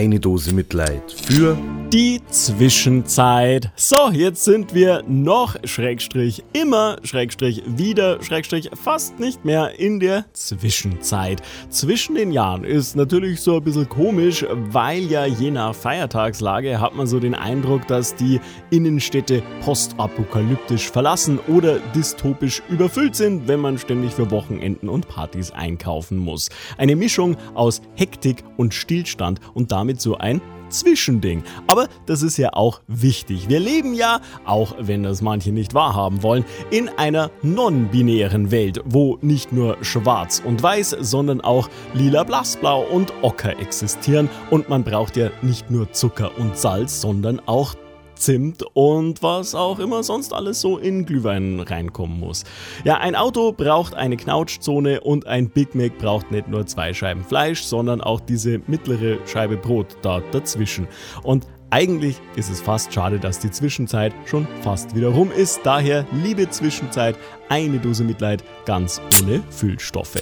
eine Dose Mitleid für die Zwischenzeit. So, jetzt sind wir noch, Schrägstrich, immer, Schrägstrich, wieder, Schrägstrich, fast nicht mehr in der Zwischenzeit. Zwischen den Jahren ist natürlich so ein bisschen komisch, weil ja je nach Feiertagslage hat man so den Eindruck, dass die Innenstädte postapokalyptisch verlassen oder dystopisch überfüllt sind, wenn man ständig für Wochenenden und Partys einkaufen muss. Eine Mischung aus Hektik und Stillstand und damit so ein Zwischending. Aber das ist ja auch wichtig. Wir leben ja, auch wenn das manche nicht wahrhaben wollen, in einer non-binären Welt, wo nicht nur schwarz und weiß, sondern auch lila, blassblau und ocker existieren. Und man braucht ja nicht nur Zucker und Salz, sondern auch Zimt und was auch immer sonst alles so in Glühwein reinkommen muss. Ja, ein Auto braucht eine Knautschzone und ein Big Mac braucht nicht nur zwei Scheiben Fleisch, sondern auch diese mittlere Scheibe Brot da dazwischen. Und eigentlich ist es fast schade, dass die Zwischenzeit schon fast wieder rum ist. Daher, liebe Zwischenzeit, eine Dose Mitleid ganz ohne Füllstoffe.